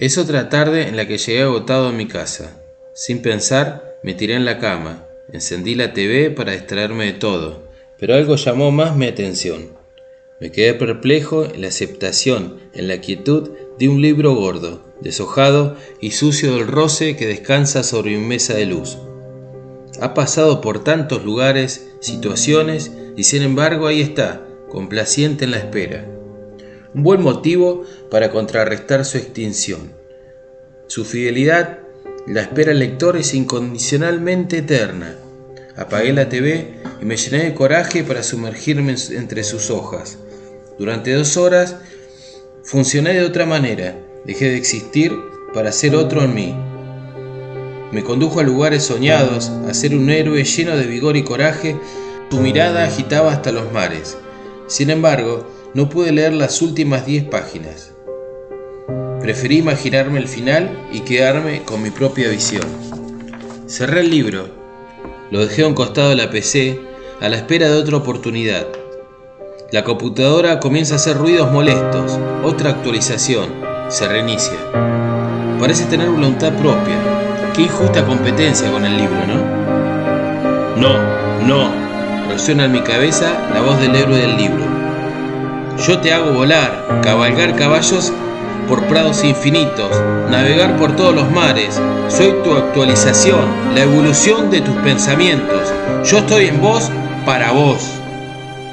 Es otra tarde en la que llegué agotado a mi casa. Sin pensar, me tiré en la cama, encendí la TV para distraerme de todo, pero algo llamó más mi atención. Me quedé perplejo en la aceptación, en la quietud de un libro gordo, deshojado y sucio del roce que descansa sobre mi mesa de luz. Ha pasado por tantos lugares, situaciones, y sin embargo ahí está, complaciente en la espera un buen motivo para contrarrestar su extinción. Su fidelidad la espera el lector es incondicionalmente eterna. Apagué la TV y me llené de coraje para sumergirme entre sus hojas. Durante dos horas funcioné de otra manera, dejé de existir para ser otro en mí. Me condujo a lugares soñados, a ser un héroe lleno de vigor y coraje, su mirada agitaba hasta los mares. Sin embargo, no pude leer las últimas diez páginas. Preferí imaginarme el final y quedarme con mi propia visión. Cerré el libro, lo dejé a un costado de la PC a la espera de otra oportunidad. La computadora comienza a hacer ruidos molestos, otra actualización, se reinicia. Parece tener voluntad propia. Qué injusta competencia con el libro, ¿no? No, no, resuena en mi cabeza la voz del héroe del libro. Yo te hago volar, cabalgar caballos por prados infinitos, navegar por todos los mares. Soy tu actualización, la evolución de tus pensamientos. Yo estoy en vos para vos.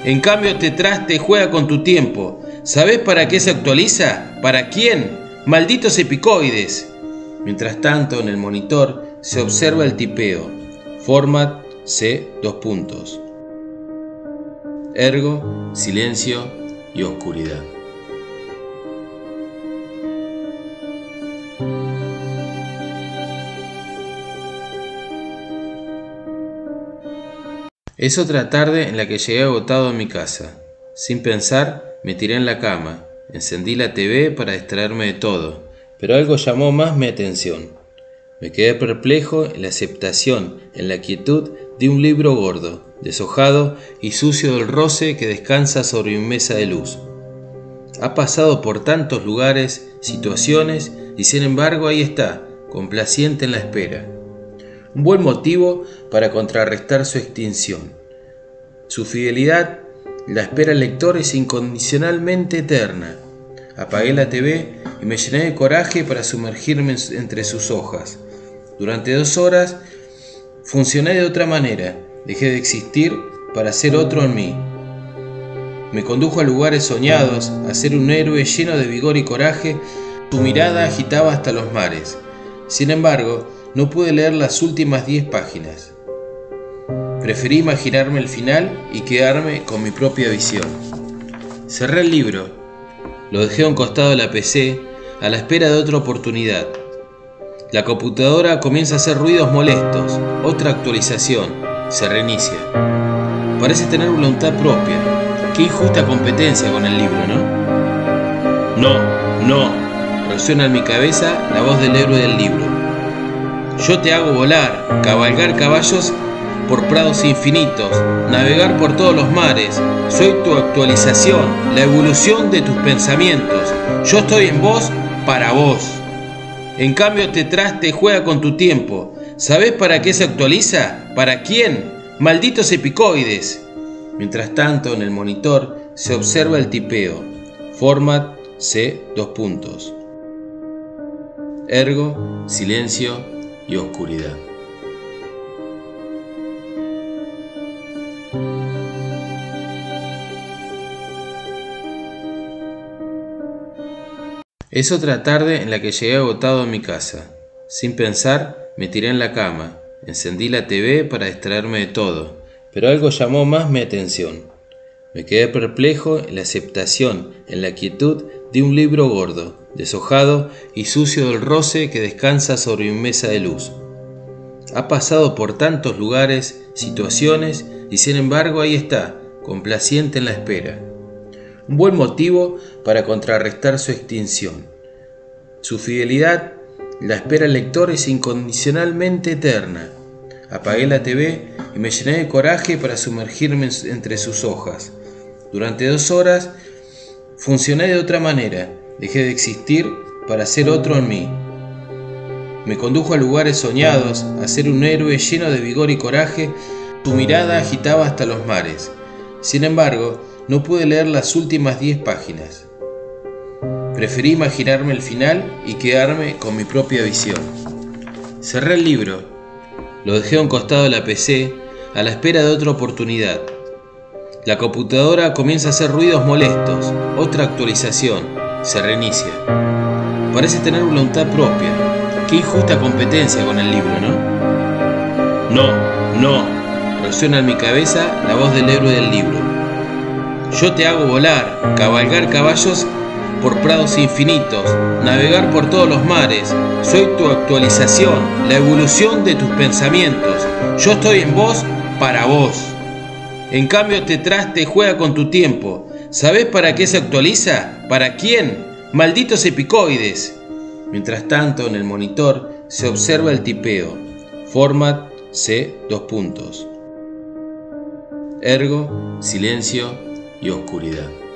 En cambio, te traste juega con tu tiempo. ¿Sabes para qué se actualiza? ¿Para quién? Malditos epicoides. Mientras tanto, en el monitor se observa el tipeo. Format C, dos puntos. Ergo, silencio, y oscuridad. Es otra tarde en la que llegué agotado a mi casa. Sin pensar, me tiré en la cama, encendí la TV para distraerme de todo, pero algo llamó más mi atención. Me quedé perplejo en la aceptación, en la quietud de un libro gordo, deshojado y sucio del roce que descansa sobre mi mesa de luz. Ha pasado por tantos lugares, situaciones, y sin embargo ahí está, complaciente en la espera. Un buen motivo para contrarrestar su extinción. Su fidelidad la espera el lector es incondicionalmente eterna. Apagué la TV y me llené de coraje para sumergirme entre sus hojas. Durante dos horas funcioné de otra manera, Dejé de existir para ser otro en mí. Me condujo a lugares soñados, a ser un héroe lleno de vigor y coraje. Su mirada agitaba hasta los mares. Sin embargo, no pude leer las últimas diez páginas. Preferí imaginarme el final y quedarme con mi propia visión. Cerré el libro, lo dejé a un costado de la PC a la espera de otra oportunidad. La computadora comienza a hacer ruidos molestos, otra actualización, se reinicia. Parece tener voluntad propia. Qué injusta competencia con el libro, ¿no? No, no, resuena en mi cabeza la voz del héroe del libro. Yo te hago volar, cabalgar caballos por prados infinitos, navegar por todos los mares. Soy tu actualización, la evolución de tus pensamientos. Yo estoy en vos para vos. En cambio te traste juega con tu tiempo. ¿Sabes para qué se actualiza? ¿Para quién? Malditos epicoides. Mientras tanto, en el monitor se observa el tipeo. Format C, dos puntos. Ergo, silencio y oscuridad. Es otra tarde en la que llegué agotado a mi casa. Sin pensar, me tiré en la cama, encendí la TV para distraerme de todo, pero algo llamó más mi atención. Me quedé perplejo en la aceptación, en la quietud de un libro gordo, deshojado y sucio del roce que descansa sobre mi mesa de luz. Ha pasado por tantos lugares, situaciones, y sin embargo ahí está, complaciente en la espera. Un buen motivo para contrarrestar su extinción. Su fidelidad la espera el lector es incondicionalmente eterna. Apagué la TV y me llené de coraje para sumergirme entre sus hojas. Durante dos horas funcioné de otra manera. Dejé de existir para ser otro en mí. Me condujo a lugares soñados, a ser un héroe lleno de vigor y coraje. Su mirada agitaba hasta los mares. Sin embargo, no pude leer las últimas diez páginas. Preferí imaginarme el final y quedarme con mi propia visión. Cerré el libro, lo dejé a un costado de la PC a la espera de otra oportunidad. La computadora comienza a hacer ruidos molestos, otra actualización, se reinicia. Parece tener voluntad propia. Qué injusta competencia con el libro, ¿no? No, no, resuena en mi cabeza la voz del héroe del libro. Yo te hago volar, cabalgar caballos por prados infinitos, navegar por todos los mares. Soy tu actualización, la evolución de tus pensamientos. Yo estoy en vos para vos. En cambio te traste juega con tu tiempo. ¿Sabes para qué se actualiza? ¿Para quién? Malditos epicoides. Mientras tanto, en el monitor se observa el tipeo. Format C, dos puntos. Ergo, silencio y oscuridad.